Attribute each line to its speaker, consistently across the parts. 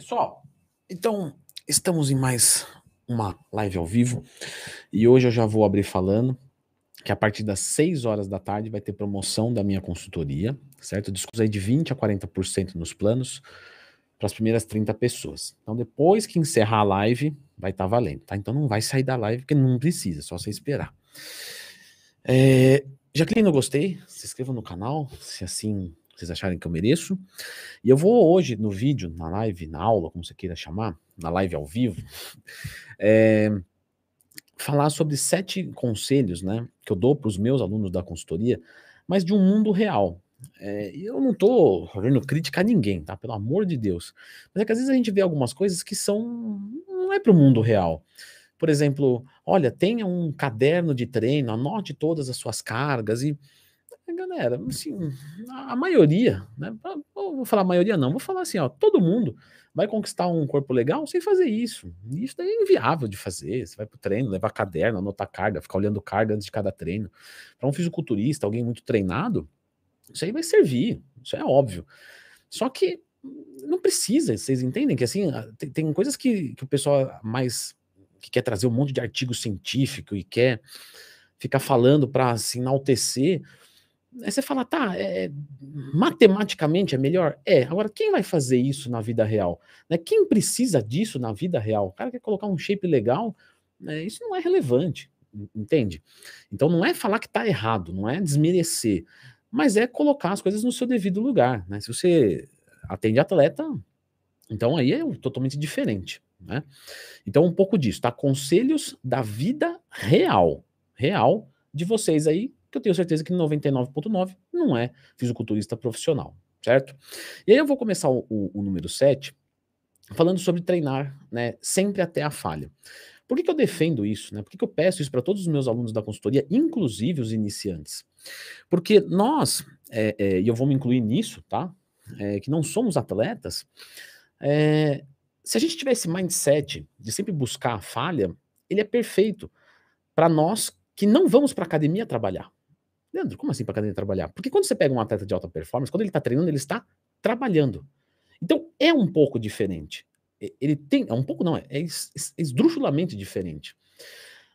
Speaker 1: Pessoal, então estamos em mais uma live ao vivo e hoje eu já vou abrir falando que a partir das 6 horas da tarde vai ter promoção da minha consultoria, certo? Desconto aí de 20 a 40% nos planos para as primeiras 30 pessoas. Então depois que encerrar a live, vai estar tá valendo, tá? Então não vai sair da live porque não precisa, só você esperar. É, já clique no gostei, se inscreva no canal, se assim vocês acharem que eu mereço. E eu vou hoje no vídeo, na live, na aula, como você queira chamar, na live ao vivo, é, falar sobre sete conselhos, né, que eu dou para os meus alunos da consultoria, mas de um mundo real. É, eu não estou fazendo crítica a ninguém, tá? Pelo amor de Deus. Mas é que às vezes a gente vê algumas coisas que são. não é para o mundo real. Por exemplo, olha, tenha um caderno de treino, anote todas as suas cargas e galera, assim, a maioria, né? Vou falar a maioria não, vou falar assim, ó, todo mundo vai conquistar um corpo legal sem fazer isso. Isso daí é inviável de fazer. Você vai pro treino, levar caderno, anotar carga, ficar olhando carga antes de cada treino. Para um fisiculturista, alguém muito treinado, isso aí vai servir, isso é óbvio. Só que não precisa, vocês entendem que assim, tem, tem coisas que, que o pessoal mais que quer trazer um monte de artigo científico e quer ficar falando para assim, enaltecer Aí você fala, tá, é, matematicamente é melhor? É. Agora, quem vai fazer isso na vida real? Né? Quem precisa disso na vida real? O cara quer colocar um shape legal, né? isso não é relevante, entende? Então não é falar que tá errado, não é desmerecer, mas é colocar as coisas no seu devido lugar. Né? Se você atende atleta, então aí é totalmente diferente. Né? Então, um pouco disso, tá? Conselhos da vida real, real de vocês aí que eu tenho certeza que 99,9 não é fisiculturista profissional, certo? E aí eu vou começar o, o, o número 7 falando sobre treinar, né, sempre até a falha. Por que, que eu defendo isso? Né? Por que, que eu peço isso para todos os meus alunos da consultoria, inclusive os iniciantes? Porque nós, é, é, e eu vou me incluir nisso, tá? É, que não somos atletas, é, se a gente tiver esse mindset de sempre buscar a falha, ele é perfeito para nós que não vamos para academia trabalhar. Leandro, como assim para academia trabalhar? Porque quando você pega um atleta de alta performance, quando ele está treinando, ele está trabalhando. Então é um pouco diferente. Ele tem, é um pouco não, é, é esdrúxulamente diferente.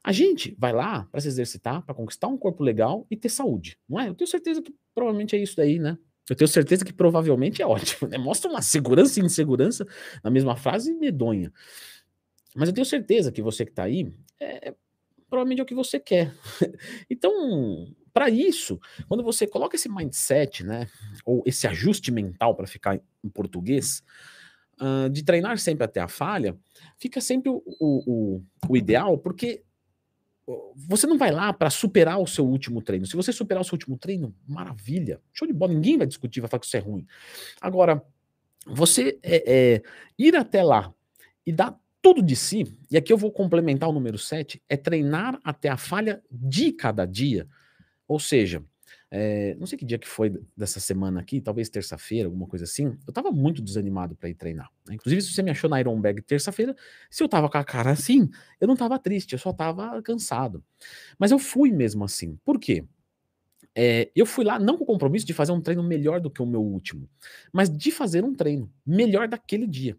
Speaker 1: A gente vai lá para se exercitar, para conquistar um corpo legal e ter saúde, não é? Eu tenho certeza que provavelmente é isso daí, né? Eu tenho certeza que provavelmente é ótimo, né? Mostra uma segurança e insegurança na mesma frase medonha. Mas eu tenho certeza que você que está aí, é, provavelmente é o que você quer. então, para isso, quando você coloca esse mindset, né, ou esse ajuste mental para ficar em português, uh, de treinar sempre até a falha, fica sempre o, o, o ideal, porque você não vai lá para superar o seu último treino. Se você superar o seu último treino, maravilha, show de bola, ninguém vai discutir, vai falar que isso é ruim. Agora, você é, é, ir até lá e dar tudo de si, e aqui eu vou complementar o número 7, é treinar até a falha de cada dia. Ou seja, é, não sei que dia que foi dessa semana aqui, talvez terça-feira, alguma coisa assim. Eu tava muito desanimado para ir treinar. Né? Inclusive, se você me achou na Ironberg terça-feira, se eu tava com a cara assim, eu não tava triste, eu só tava cansado. Mas eu fui mesmo assim. Por quê? É, eu fui lá não com o compromisso de fazer um treino melhor do que o meu último, mas de fazer um treino melhor daquele dia.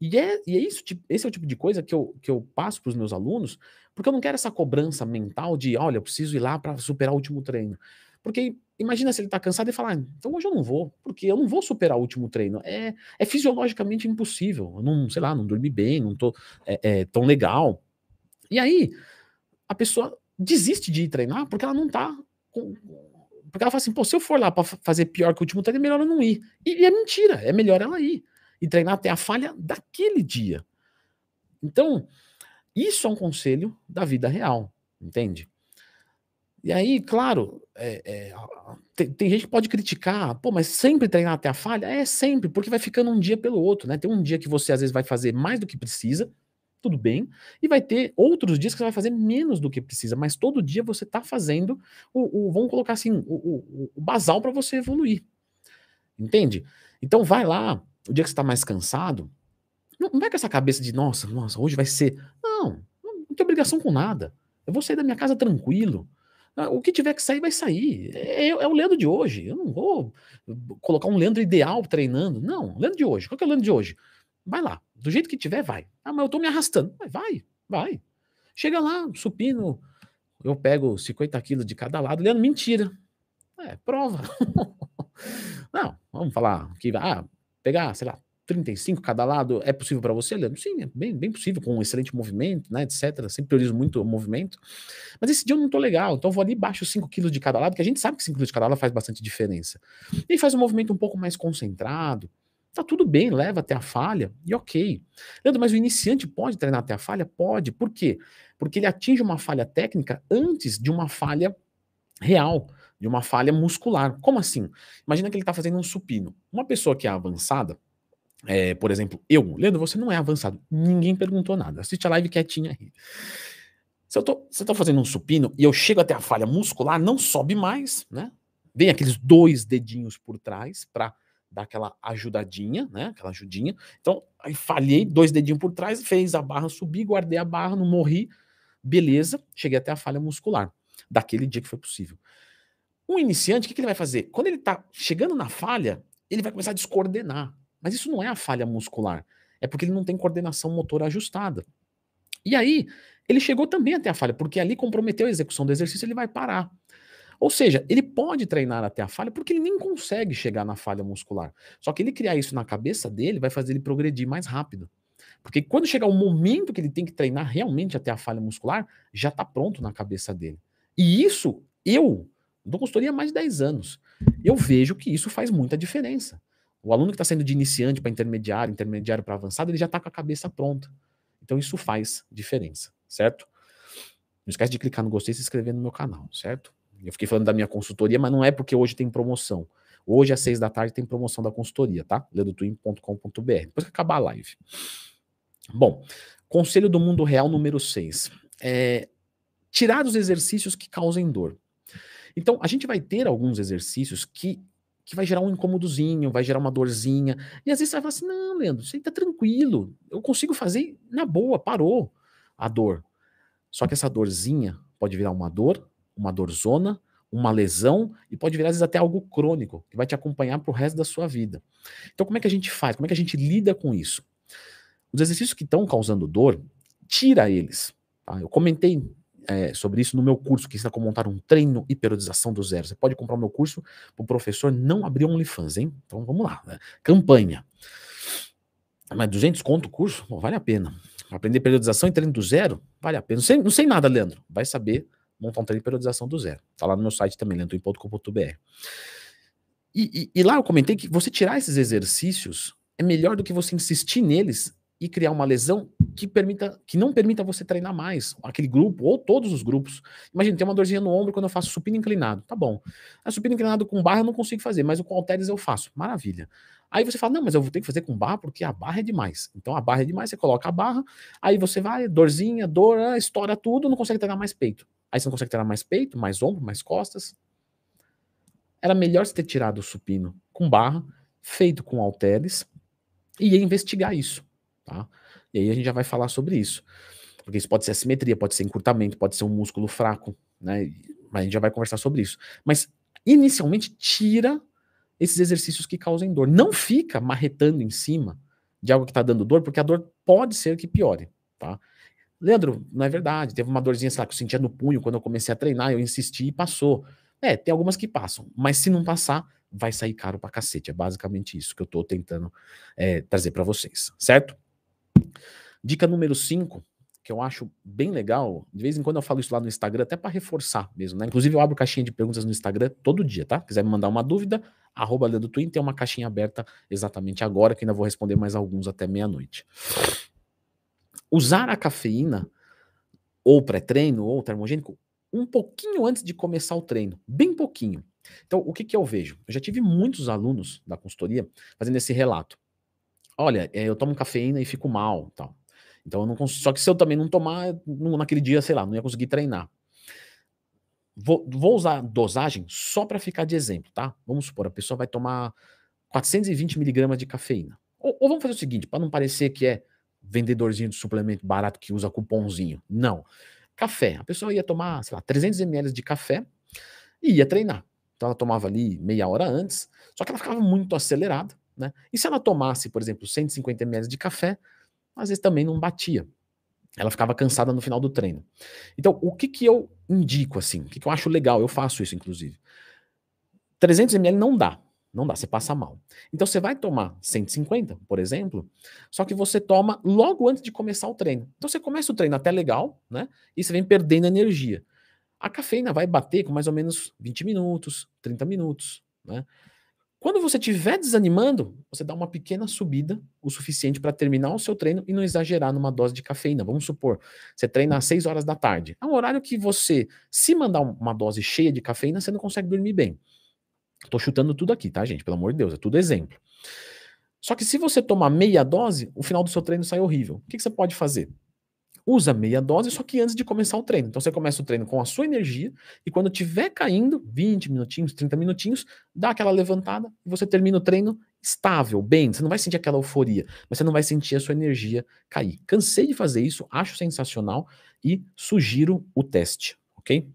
Speaker 1: E é, e é isso, tipo, esse é o tipo de coisa que eu, que eu passo para os meus alunos, porque eu não quero essa cobrança mental de, olha, eu preciso ir lá para superar o último treino. Porque imagina se ele está cansado e falar, ah, então hoje eu não vou, porque eu não vou superar o último treino. É, é fisiologicamente impossível. Eu não, sei lá, não dormi bem, não tô é, é, tão legal. E aí, a pessoa desiste de ir treinar porque ela não tá com, porque ela fala assim, pô, se eu for lá para fazer pior que o último treino, é melhor eu não ir. E, e, é mentira, é melhor ela ir e treinar até a falha daquele dia. Então, isso é um conselho da vida real, entende? E aí, claro, é, é, tem, tem, gente que pode criticar, pô, mas sempre treinar até a falha? É sempre, porque vai ficando um dia pelo outro, né? Tem um dia que você às vezes vai fazer mais do que precisa, tudo bem, e vai ter outros dias que você vai fazer menos do que precisa, mas todo dia você está fazendo o, o, vamos colocar assim, o, o, o basal para você evoluir, entende? Então vai lá, o dia que você está mais cansado, não, não com essa cabeça de, nossa, nossa, hoje vai ser. Não, não tem obrigação com nada. Eu vou sair da minha casa tranquilo. Ah, o que tiver que sair, vai sair. É, é, é o Leandro de hoje. Eu não vou colocar um Leandro ideal treinando. Não, Leandro de hoje. Qual que é o Leandro de hoje? vai lá. Do jeito que tiver, vai. Ah, mas eu tô me arrastando. Vai, vai. Chega lá, supino, eu pego 50 quilos de cada lado. Leandro, mentira. É, prova. Não, vamos falar que ah, pegar, sei lá, 35 cada lado, é possível para você, Leandro? Sim, é bem, bem possível, com um excelente movimento, né, etc. Sempre priorizo muito o movimento. Mas esse dia eu não tô legal, então vou ali baixo 5 quilos de cada lado, que a gente sabe que 5 quilos de cada lado faz bastante diferença. E faz um movimento um pouco mais concentrado. Tá tudo bem, leva até a falha e ok. Leandro, mas o iniciante pode treinar até a falha? Pode. Por quê? Porque ele atinge uma falha técnica antes de uma falha real de uma falha muscular. Como assim? Imagina que ele está fazendo um supino. Uma pessoa que é avançada, é, por exemplo, eu, Leandro, você não é avançado. Ninguém perguntou nada. Assiste a live quietinha aí. Se eu eu tô fazendo um supino e eu chego até a falha muscular, não sobe mais, né? Vem aqueles dois dedinhos por trás para dar aquela ajudadinha, né? Aquela ajudinha. Então, aí falhei, dois dedinhos por trás, fez a barra subir, guardei a barra, não morri. Beleza, cheguei até a falha muscular. Daquele dia que foi possível. Um iniciante, o que, que ele vai fazer? Quando ele está chegando na falha, ele vai começar a descoordenar. Mas isso não é a falha muscular. É porque ele não tem coordenação motora ajustada. E aí, ele chegou também até a falha, porque ali comprometeu a execução do exercício, ele vai parar. Ou seja, ele pode treinar até a falha porque ele nem consegue chegar na falha muscular. Só que ele criar isso na cabeça dele vai fazer ele progredir mais rápido. Porque quando chegar o momento que ele tem que treinar realmente até a falha muscular, já está pronto na cabeça dele. E isso eu Dou consultoria há mais de 10 anos. Eu vejo que isso faz muita diferença. O aluno que está saindo de iniciante para intermediário, intermediário para avançado, ele já está com a cabeça pronta. Então isso faz diferença, certo? Não esquece de clicar no gostei e se inscrever no meu canal, certo? Eu fiquei falando da minha consultoria, mas não é porque hoje tem promoção. Hoje, às seis da tarde, tem promoção da consultoria, tá? ledotwin.com.br. Depois que acabar a live. Bom, conselho do mundo real número 6. É, tirar os exercícios que causem dor. Então, a gente vai ter alguns exercícios que, que vai gerar um incômodozinho, vai gerar uma dorzinha. E às vezes você vai falar assim: não, Leandro, isso aí tá tranquilo. Eu consigo fazer na boa, parou a dor. Só que essa dorzinha pode virar uma dor, uma dorzona, uma lesão e pode virar às vezes até algo crônico que vai te acompanhar para o resto da sua vida. Então, como é que a gente faz? Como é que a gente lida com isso? Os exercícios que estão causando dor, tira eles. Tá? Eu comentei é, sobre isso no meu curso, que ensina como montar um treino e periodização do zero. Você pode comprar o meu curso para o professor não abrir OnlyFans, hein? Então vamos lá. Né? Campanha. Mas 200 conto o curso? Bom, vale a pena. Aprender periodização e treino do zero? Vale a pena. Não sei, não sei nada, Leandro. Vai saber montar um treino de periodização do zero. Tá lá no meu site também, leandroim.com.br. E, e, e lá eu comentei que você tirar esses exercícios é melhor do que você insistir neles e criar uma lesão que permita que não permita você treinar mais aquele grupo ou todos os grupos. Imagina, tem uma dorzinha no ombro quando eu faço supino inclinado, tá bom. A supino inclinado com barra eu não consigo fazer, mas com halteres eu faço. Maravilha. Aí você fala: "Não, mas eu vou ter que fazer com barra porque a barra é demais". Então a barra é demais, você coloca a barra, aí você vai, dorzinha, dor, ah, estoura tudo, não consegue treinar mais peito. Aí você não consegue treinar mais peito, mais ombro, mais costas. Era melhor você ter tirado o supino com barra, feito com halteres e investigar isso. Tá? E aí a gente já vai falar sobre isso. Porque isso pode ser assimetria, pode ser encurtamento, pode ser um músculo fraco, né? Mas a gente já vai conversar sobre isso. Mas inicialmente tira esses exercícios que causem dor. Não fica marretando em cima de algo que está dando dor, porque a dor pode ser que piore, tá? Leandro, não é verdade. Teve uma dorzinha, sei lá, que eu sentia no punho quando eu comecei a treinar, eu insisti e passou. É, tem algumas que passam, mas se não passar, vai sair caro pra cacete. É basicamente isso que eu tô tentando é, trazer para vocês, certo? Dica número 5, que eu acho bem legal, de vez em quando eu falo isso lá no Instagram, até para reforçar mesmo, né? Inclusive eu abro caixinha de perguntas no Instagram todo dia, tá? Quiser me mandar uma dúvida, arroba do Twin, tem uma caixinha aberta exatamente agora, que ainda vou responder mais alguns até meia-noite. Usar a cafeína, ou pré-treino, ou termogênico, um pouquinho antes de começar o treino, bem pouquinho. Então, o que, que eu vejo? Eu já tive muitos alunos da consultoria fazendo esse relato. Olha, eh, eu tomo cafeína e fico mal, tal. Então eu não consigo, só que se eu também não tomar, naquele dia, sei lá, não ia conseguir treinar. Vou, vou usar dosagem só para ficar de exemplo, tá? Vamos supor, a pessoa vai tomar 420 miligramas de cafeína. Ou, ou vamos fazer o seguinte, para não parecer que é vendedorzinho de suplemento barato que usa cupomzinho. Não. Café. A pessoa ia tomar, sei lá, 300 ml de café e ia treinar. Então ela tomava ali meia hora antes, só que ela ficava muito acelerada Né? E se ela tomasse, por exemplo, 150 ml de café, às vezes também não batia. Ela ficava cansada no final do treino. Então, o que, que eu indico assim? O que, que eu acho legal? Eu faço isso, inclusive. 300 ml não dá. Não dá, você passa mal. Então você vai tomar 150, por exemplo, só que você toma logo antes de começar o treino. Então você começa o treino até legal, né? E você vem perdendo energia. A cafeína vai bater com mais ou menos 20 minutos, 30 minutos, né? Quando você estiver desanimando, você dá uma pequena subida, o suficiente para terminar o seu treino e não exagerar numa dose de cafeína. Vamos supor, você treina às 6 horas da tarde. É um horário que você, se mandar uma dose cheia de cafeína, você não consegue dormir bem. Tô chutando tudo aqui, tá, gente? Pelo amor de Deus, é tudo exemplo. Só que se você tomar meia dose, o final do seu treino sai horrível. O que, que você pode fazer? Usa meia dose, só que antes de começar o treino. Então você começa o treino com a sua energia e quando tiver caindo, 20 minutinhos, 30 minutinhos, dá aquela levantada e você termina o treino estável, bem. Você não vai sentir aquela euforia, mas você não vai sentir a sua energia cair. Cansei de fazer isso, acho sensacional e sugiro o teste, ok?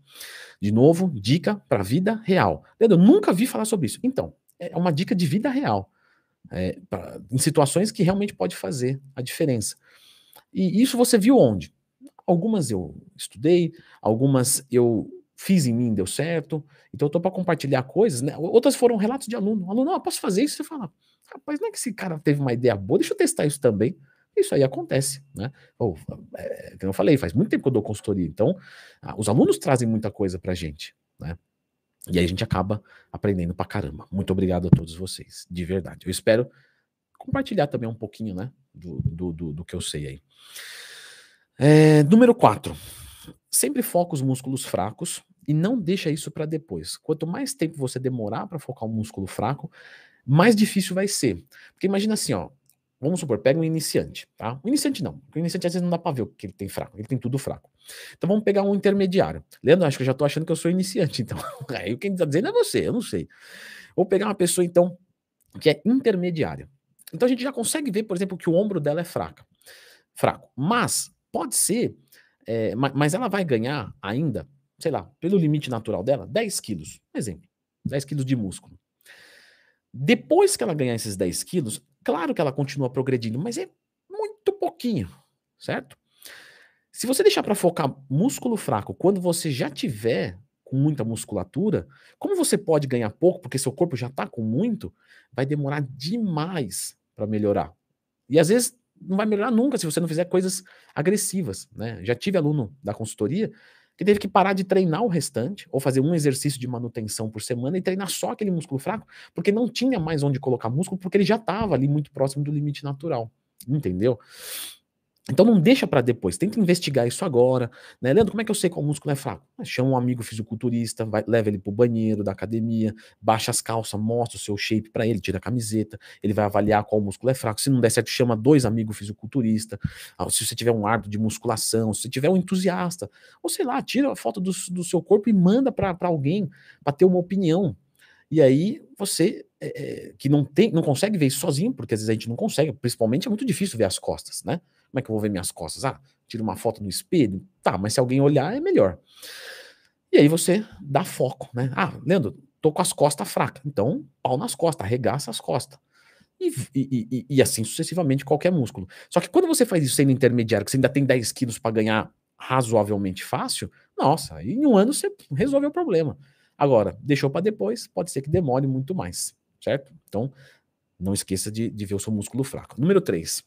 Speaker 1: De novo, dica para vida real. Leandro, eu nunca vi falar sobre isso. Então, é uma dica de vida real. É, pra, em situações que realmente pode fazer a diferença. E isso você viu onde? Algumas eu estudei, algumas eu fiz em mim, deu certo. Então eu tô para compartilhar coisas, né? Outras foram relatos de aluno. aluno, não, eu posso fazer isso? Você fala, rapaz, não é que esse cara teve uma ideia boa, deixa eu testar isso também. Isso aí acontece, né? Ou, é, como eu falei, faz muito tempo que eu dou consultoria, então ah, os alunos trazem muita coisa pra gente, né? E aí a gente acaba aprendendo pra caramba. Muito obrigado a todos vocês, de verdade. Eu espero compartilhar também um pouquinho, né, do, do, do, do que eu sei aí. É, número 4. Sempre foca os músculos fracos e não deixa isso para depois. Quanto mais tempo você demorar para focar um músculo fraco, mais difícil vai ser. Porque imagina assim, ó, vamos supor, pega um iniciante, tá? O iniciante não, o iniciante às vezes não dá para ver o que ele tem fraco, ele tem tudo fraco. Então vamos pegar um intermediário. Leandro, acho que eu já tô achando que eu sou iniciante, então. Aí quem tá dizendo é você, eu não sei. Vou pegar uma pessoa então que é intermediária. Então a gente já consegue ver, por exemplo, que o ombro dela é fraca, fraco. Mas pode ser, é, mas ela vai ganhar ainda, sei lá, pelo limite natural dela, 10 quilos. Exemplo, 10 quilos de músculo. Depois que ela ganhar esses 10 quilos, claro que ela continua progredindo, mas é muito pouquinho, certo? Se você deixar para focar músculo fraco quando você já tiver com muita musculatura, como você pode ganhar pouco porque seu corpo já está com muito, vai demorar demais para melhorar. E às vezes não vai melhorar nunca se você não fizer coisas agressivas, né? Já tive aluno da consultoria que teve que parar de treinar o restante, ou fazer um exercício de manutenção por semana e treinar só aquele músculo fraco, porque não tinha mais onde colocar músculo, porque ele já estava ali muito próximo do limite natural. Entendeu? Então não deixa para depois, tenta investigar isso agora, né? Leandro, como é que eu sei qual músculo é fraco? Chama um amigo fisiculturista, vai, leva ele pro banheiro da academia, baixa as calças, mostra o seu shape para ele, tira a camiseta, ele vai avaliar qual músculo é fraco. Se não der certo, chama dois amigos fisiculturistas. Ah, se você tiver um árbitro de musculação, se você tiver um entusiasta, ou sei lá, tira a foto do, do seu corpo e manda para alguém para ter uma opinião. E aí você é, que não tem, não consegue ver isso sozinho, porque às vezes a gente não consegue, principalmente é muito difícil ver as costas, né? Como é que eu vou ver minhas costas? Ah, tiro uma foto no espelho? Tá, mas se alguém olhar é melhor. E aí você dá foco, né? Ah, Leandro, tô com as costas fracas. Então, pau nas costas, arregaça as costas. E, e, e, e, assim sucessivamente qualquer músculo. Só que quando você faz isso sendo intermediário, que você ainda tem 10 quilos para ganhar razoavelmente fácil, nossa, em um ano você resolveu o problema. Agora, deixou para depois, pode ser que demore muito mais, certo? Então, não esqueça de, de ver o seu músculo fraco. Número 3.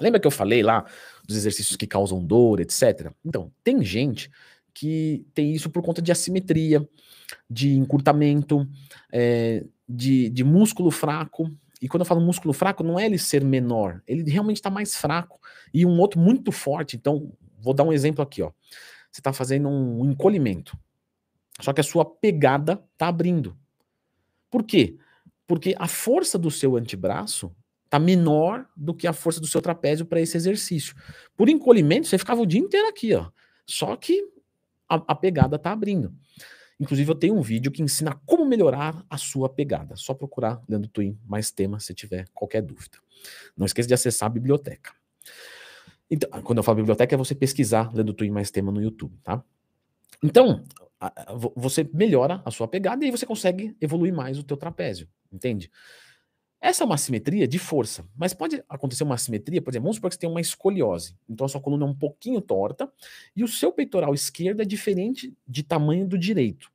Speaker 1: Lembra que eu falei lá dos exercícios que causam dor, etc? Então, tem gente que tem isso por conta de assimetria, de encurtamento, é, de, de músculo fraco. E quando eu falo músculo fraco, não é ele ser menor, ele realmente está mais fraco. E um outro muito forte. Então, vou dar um exemplo aqui, ó. Você está fazendo um encolhimento, só que a sua pegada está abrindo. Por quê? Porque a força do seu antebraço está menor do que a força do seu trapézio para esse exercício. Por encolhimento, você ficava o dia inteiro aqui, ó. Só que a, a pegada está abrindo. Inclusive, eu tenho um vídeo que ensina como melhorar a sua pegada. Só procurar Leandro Twin mais tema se tiver qualquer dúvida. Não esqueça de acessar a biblioteca. Então, quando eu falo biblioteca, é você pesquisar Leandro Twin mais tema no YouTube, tá? Então, você melhora a sua pegada e aí você consegue evoluir mais o teu trapézio, entende? Essa é uma assimetria de força, mas pode acontecer uma assimetria, por exemplo, vamos supor que você tem uma escoliose. Então a sua coluna é um pouquinho torta e o seu peitoral esquerdo é diferente de tamanho do direito.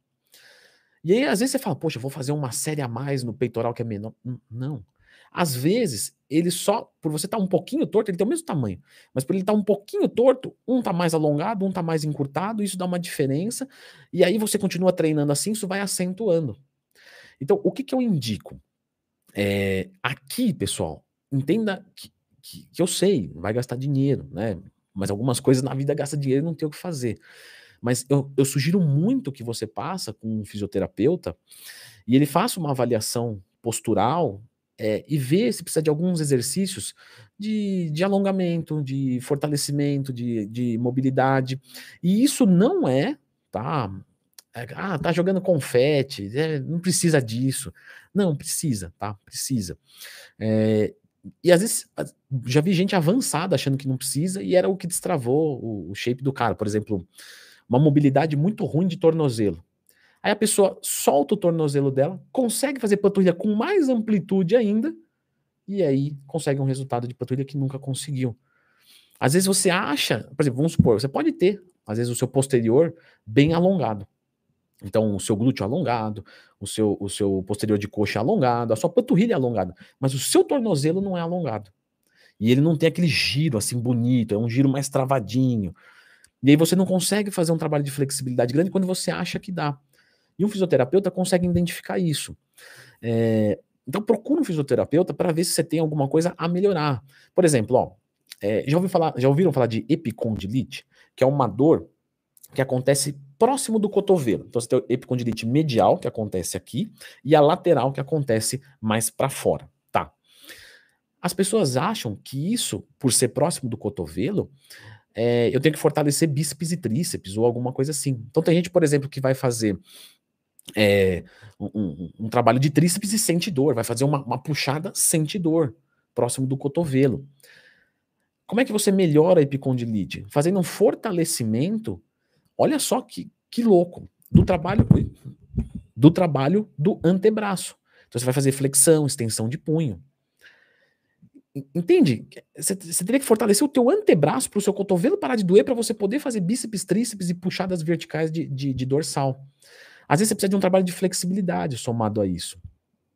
Speaker 1: E aí, às vezes, você fala, poxa, vou fazer uma série a mais no peitoral que é menor. Não. Às vezes, ele só, por você estar tá um pouquinho torto, ele tem o mesmo tamanho, mas por ele estar tá um pouquinho torto, um está mais alongado, um está mais encurtado, isso dá uma diferença, e aí você continua treinando assim, isso vai acentuando. Então, o que, que eu indico? É, aqui, pessoal, entenda que, que, que, eu sei, vai gastar dinheiro, né? Mas algumas coisas na vida gasta dinheiro e não tem o que fazer. Mas eu, eu sugiro muito que você passa com um fisioterapeuta e ele faça uma avaliação postural é, e vê se precisa de alguns exercícios de, de alongamento, de fortalecimento, de, de mobilidade. E isso não é, tá? É, ah, tá jogando confete, é, não precisa disso. Não, precisa, tá? Precisa. É, e às vezes já vi gente avançada achando que não precisa e era o que destravou o, o shape do cara. Por exemplo, uma mobilidade muito ruim de tornozelo. Aí a pessoa solta o tornozelo dela, consegue fazer panturrilha com mais amplitude ainda, e aí consegue um resultado de panturrilha que nunca conseguiu. Às vezes você acha, por exemplo, vamos supor, você pode ter, às vezes, o seu posterior bem alongado. Então, o seu glúteo alongado, o seu, o seu posterior de coxa alongado, a sua panturrilha é alongada, mas o seu tornozelo não é alongado. E ele não tem aquele giro assim bonito, é um giro mais travadinho. E aí você não consegue fazer um trabalho de flexibilidade grande quando você acha que dá. E um fisioterapeuta consegue identificar isso. É, então procura um fisioterapeuta para ver se você tem alguma coisa a melhorar. Por exemplo, ó, é, já, ouviu falar, já ouviram falar de epicondilite? Que é uma dor que acontece próximo do cotovelo. Então você tem a epicondilite medial, que acontece aqui, e a lateral, que acontece mais para fora, tá? As pessoas acham que isso, por ser próximo do cotovelo, é, eu tenho que fortalecer bíceps e tríceps ou alguma coisa assim. Então tem gente, por exemplo, que vai fazer é, um, um, um, trabalho de tríceps e sente dor, vai fazer uma, uma puxada, sente dor, próximo do cotovelo. Como é que você melhora a epicondilite? Fazendo um fortalecimento Olha só que, que louco. Do trabalho do trabalho do antebraço. Então você vai fazer flexão, extensão de punho. Entende? Você, teria que fortalecer o teu antebraço para o seu cotovelo parar de doer para você poder fazer bíceps, tríceps e puxadas verticais de, de, de dorsal. Às vezes você precisa de um trabalho de flexibilidade somado a isso.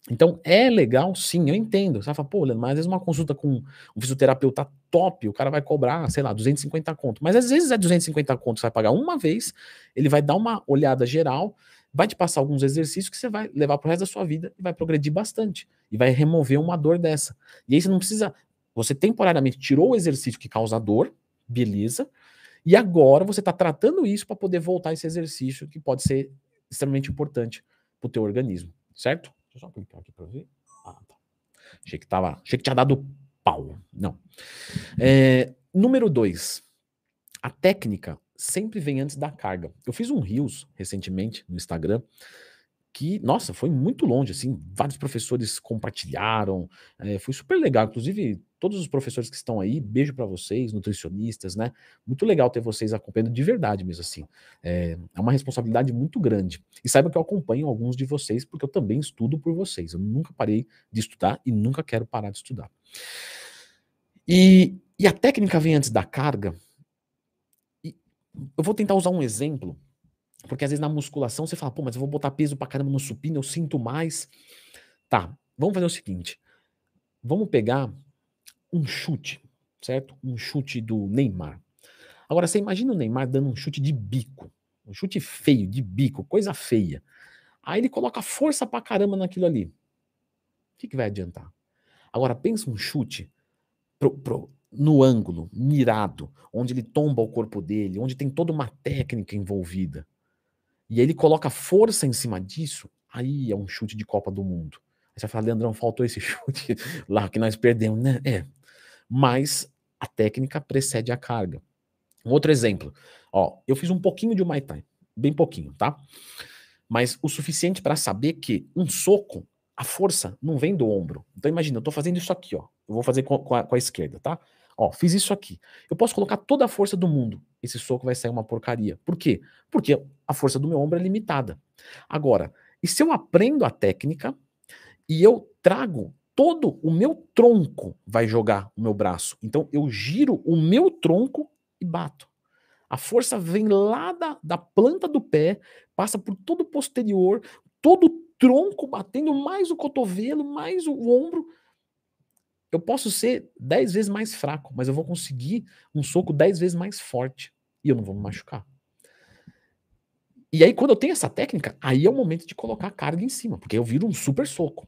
Speaker 1: Então é legal, sim, eu entendo. Você vai falar, pô, Leandro, mas às vezes uma consulta com um fisioterapeuta top, o cara vai cobrar, sei lá, 250 conto. Mas às vezes é 250 conto, você vai pagar uma vez, ele vai dar uma olhada geral, vai te passar alguns exercícios que você vai levar pro resto da sua vida e vai progredir bastante. E vai remover uma dor dessa. E aí você não precisa. Você temporariamente tirou o exercício que causa dor, beleza. E agora você está tratando isso para poder voltar esse exercício que pode ser extremamente importante para o teu organismo, certo? Deixa eu só clicar aqui para ver. Ah, tá. Achei que, tava, achei que tinha dado pau. Não. É, número dois. A técnica sempre vem antes da carga. Eu fiz um Rios recentemente no Instagram que, nossa, foi muito longe, assim, vários professores compartilharam, é, foi super legal, inclusive todos os professores que estão aí, beijo para vocês, nutricionistas, né, muito legal ter vocês acompanhando de verdade mesmo, assim, é, é, uma responsabilidade muito grande, e saiba que eu acompanho alguns de vocês, porque eu também estudo por vocês, eu nunca parei de estudar e nunca quero parar de estudar. E, e a técnica vem antes da carga, e eu vou tentar usar um exemplo, porque às vezes na musculação você fala, pô, mas eu vou botar peso pra caramba no supino, eu sinto mais. Tá, vamos fazer o seguinte. Vamos pegar um chute, certo? Um chute do Neymar. Agora, você imagina o Neymar dando um chute de bico. Um chute feio, de bico, coisa feia. Aí ele coloca força pra caramba naquilo ali. O que, que vai adiantar? Agora, pensa um chute pro, pro, no ângulo, mirado, onde ele tomba o corpo dele, onde tem toda uma técnica envolvida e aí ele coloca força em cima disso, aí é um chute de Copa do Mundo. Aí você vai falar, Leandrão, faltou esse chute lá que nós perdemos, né? É. Mas a técnica precede a carga. Um outro exemplo, ó, eu fiz um pouquinho de Muay Thai, bem pouquinho, tá? Mas o suficiente para saber que um soco, a força não vem do ombro. Então imagina, eu tô fazendo isso aqui, ó. Eu vou fazer com, com, a, com a esquerda, tá? Ó, fiz isso aqui. Eu posso colocar toda a força do mundo. Esse soco vai sair uma porcaria. Por quê? Porque a força do meu ombro é limitada. Agora, e se eu aprendo a técnica e eu trago todo o meu tronco vai jogar o meu braço. Então eu giro o meu tronco e bato. A força vem lá da, da planta do pé, passa por todo o posterior, todo o tronco batendo, mais o cotovelo, mais o ombro. Eu posso ser dez vezes mais fraco, mas eu vou conseguir um soco dez vezes mais forte. E eu não vou me machucar. E aí, quando eu tenho essa técnica, aí é o momento de colocar a carga em cima, porque eu viro um super soco.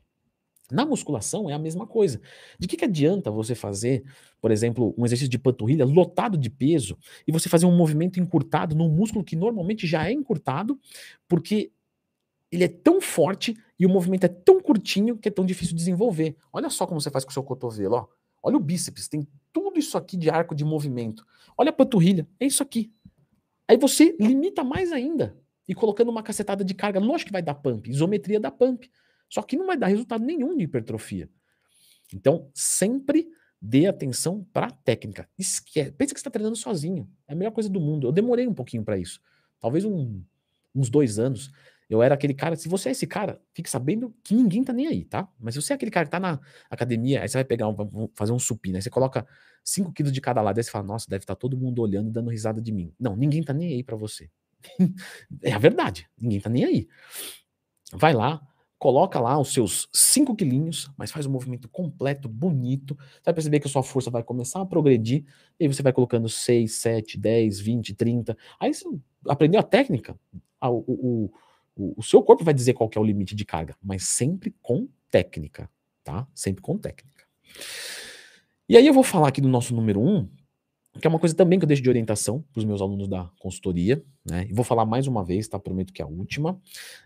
Speaker 1: Na musculação é a mesma coisa. De que, que adianta você fazer, por exemplo, um exercício de panturrilha lotado de peso e você fazer um movimento encurtado num músculo que normalmente já é encurtado, porque ele é tão forte e o movimento é tão curtinho que é tão difícil de desenvolver. Olha só como você faz com o seu cotovelo, ó. Olha o bíceps, tem tudo isso aqui de arco de movimento. Olha a panturrilha, é isso aqui. Aí você limita mais ainda e colocando uma cacetada de carga, lógico que vai dar pump, isometria da pump. Só que não vai dar resultado nenhum de hipertrofia. Então, sempre dê atenção para a técnica. Esquece. Pensa que você está treinando sozinho. É a melhor coisa do mundo. Eu demorei um pouquinho para isso. Talvez um, uns dois anos. Eu era aquele cara. Se você é esse cara, fique sabendo que ninguém tá nem aí, tá? Mas se você é aquele cara que tá na academia, aí você vai pegar, um, fazer um supino, aí você coloca 5 quilos de cada lado, aí você fala, nossa, deve estar tá todo mundo olhando e dando risada de mim. Não, ninguém tá nem aí para você. é a verdade. Ninguém tá nem aí. Vai lá, coloca lá os seus 5 quilinhos, mas faz um movimento completo, bonito. Você vai perceber que a sua força vai começar a progredir, e aí você vai colocando 6, 7, 10, 20, 30. Aí você aprendeu a técnica, o, o, o, o seu corpo vai dizer qual é o limite de carga, mas sempre com técnica, tá? Sempre com técnica. E aí eu vou falar aqui do nosso número 1, um, que é uma coisa também que eu deixo de orientação para os meus alunos da consultoria, né? E vou falar mais uma vez, tá? Prometo que é a última.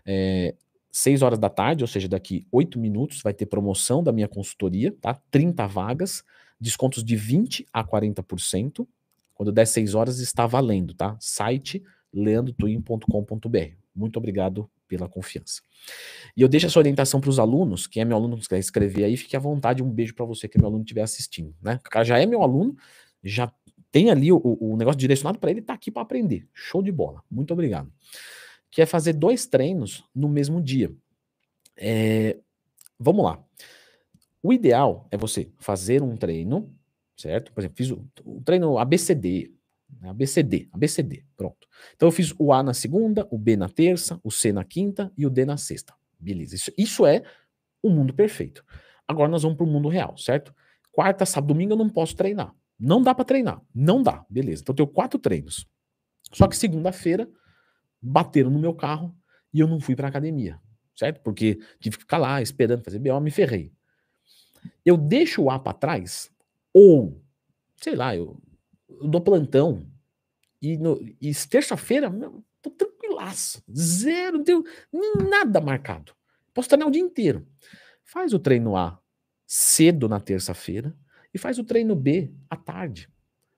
Speaker 1: É, 6 horas da tarde, ou seja, daqui 8 minutos, vai ter promoção da minha consultoria, tá? 30 vagas, descontos de 20 a 40%. Quando der 6 horas, está valendo, tá? Site leandrotwin.com.br. Muito obrigado pela confiança. E eu deixo essa orientação para os alunos, quem é meu aluno que quer escrever aí, fique à vontade, um beijo para você que é meu aluno estiver assistindo, né? O cara já é meu aluno, já tem ali o, o negócio direcionado para ele, tá aqui para aprender. Show de bola. Muito obrigado que é fazer dois treinos no mesmo dia. É, vamos lá. O ideal é você fazer um treino, certo? Por exemplo, fiz o, o treino ABCD? ABCD, ABCD, pronto. Então eu fiz o A na segunda, o B na terça, o C na quinta e o D na sexta. Beleza, isso, isso é o mundo perfeito. Agora nós vamos para o mundo real, certo? Quarta, sábado, domingo eu não posso treinar. Não dá para treinar. Não dá. Beleza. Então eu tenho quatro treinos. Só que segunda-feira bateram no meu carro e eu não fui para academia, certo? Porque tive que ficar lá esperando fazer BO, me ferrei. Eu deixo o A para trás ou, sei lá, eu, eu dou plantão e, e terça-feira, tô tranquilaço, zero, não tenho nada marcado. Posso treinar o dia inteiro. Faz o treino A cedo na terça-feira e faz o treino B à tarde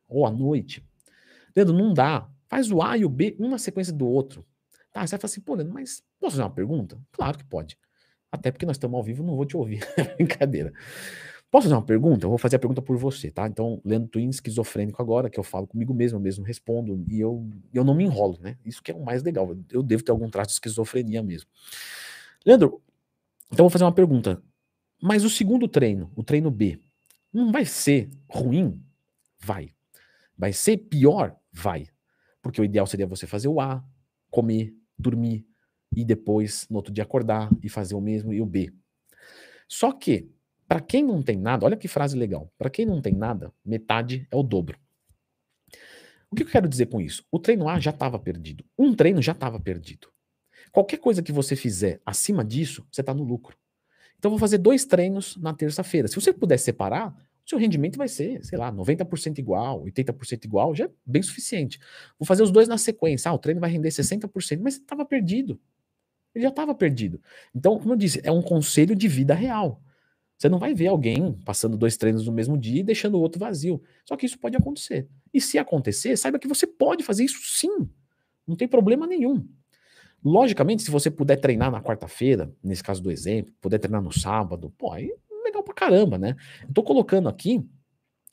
Speaker 1: ou à noite. Leandro, não dá. Faz o A e o B, um na sequência do outro. Tá, você vai falar assim, pô, Leandro, mas posso fazer uma pergunta? Claro que pode. Até porque nós estamos ao vivo, não vou te ouvir. Brincadeira. Posso fazer uma pergunta? Eu vou fazer a pergunta por você, tá? Então, Leandro Twin, esquizofrênico agora, que eu falo comigo mesmo, eu mesmo respondo, e eu, eu não me enrolo, né? Isso que é o mais legal. Eu devo ter algum traço de esquizofrenia mesmo. Leandro, então eu vou fazer uma pergunta. Mas o segundo treino, o treino B, não vai ser ruim? Vai. Vai ser pior? Vai. Porque o ideal seria você fazer o A, comer, dormir e depois no outro dia acordar e fazer o mesmo e o B. Só que para quem não tem nada, olha que frase legal. Para quem não tem nada, metade é o dobro. O que eu quero dizer com isso? O treino A já estava perdido. Um treino já estava perdido. Qualquer coisa que você fizer acima disso, você está no lucro. Então, eu vou fazer dois treinos na terça-feira. Se você puder separar, seu rendimento vai ser, sei lá, 90% igual, 80% igual, já é bem suficiente. Vou fazer os dois na sequência. Ah, o treino vai render 60%, mas estava perdido. Ele já estava perdido. Então, como eu disse, é um conselho de vida real. Você não vai ver alguém passando dois treinos no mesmo dia e deixando o outro vazio. Só que isso pode acontecer. E se acontecer, saiba que você pode fazer isso sim. Não tem problema nenhum. Logicamente, se você puder treinar na quarta-feira, nesse caso do exemplo, puder treinar no sábado, pô, aí legal pra caramba, né? Tô colocando aqui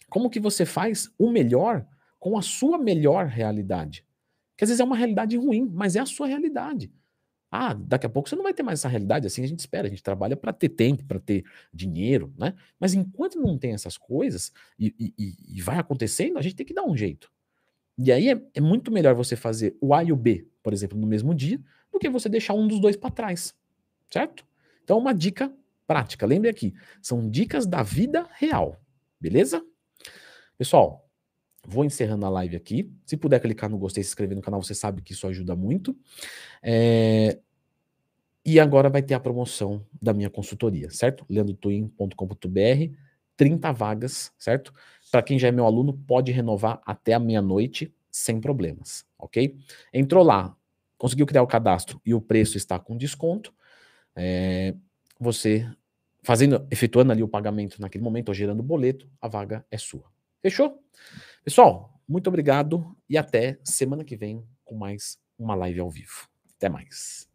Speaker 1: como que você faz o melhor com a sua melhor realidade. Que às vezes é uma realidade ruim, mas é a sua realidade. Ah, daqui a pouco você não vai ter mais essa realidade, assim a gente espera, a gente trabalha para ter tempo, para ter dinheiro, né? Mas enquanto não tem essas coisas e, e, e, vai acontecendo, a gente tem que dar um jeito. E aí é, é muito melhor você fazer o A e o B, por exemplo, no mesmo dia, do que você deixar um dos dois para trás, certo? Então, uma dica prática, lembre aqui, são dicas da vida real, beleza? Pessoal, vou encerrando a live aqui. Se puder clicar no gostei e se inscrever no canal, você sabe que isso ajuda muito. É... E agora vai ter a promoção da minha consultoria, certo? leandrotwin.com.br, 30 vagas, certo? Para quem já é meu aluno, pode renovar até a meia-noite sem problemas, ok? Entrou lá, conseguiu criar o cadastro e o preço está com desconto, é... você fazendo, efetuando ali o pagamento naquele momento ou gerando o boleto, a vaga é sua. Fechou? Pessoal, muito obrigado e até semana que vem com mais uma live ao vivo. Até mais.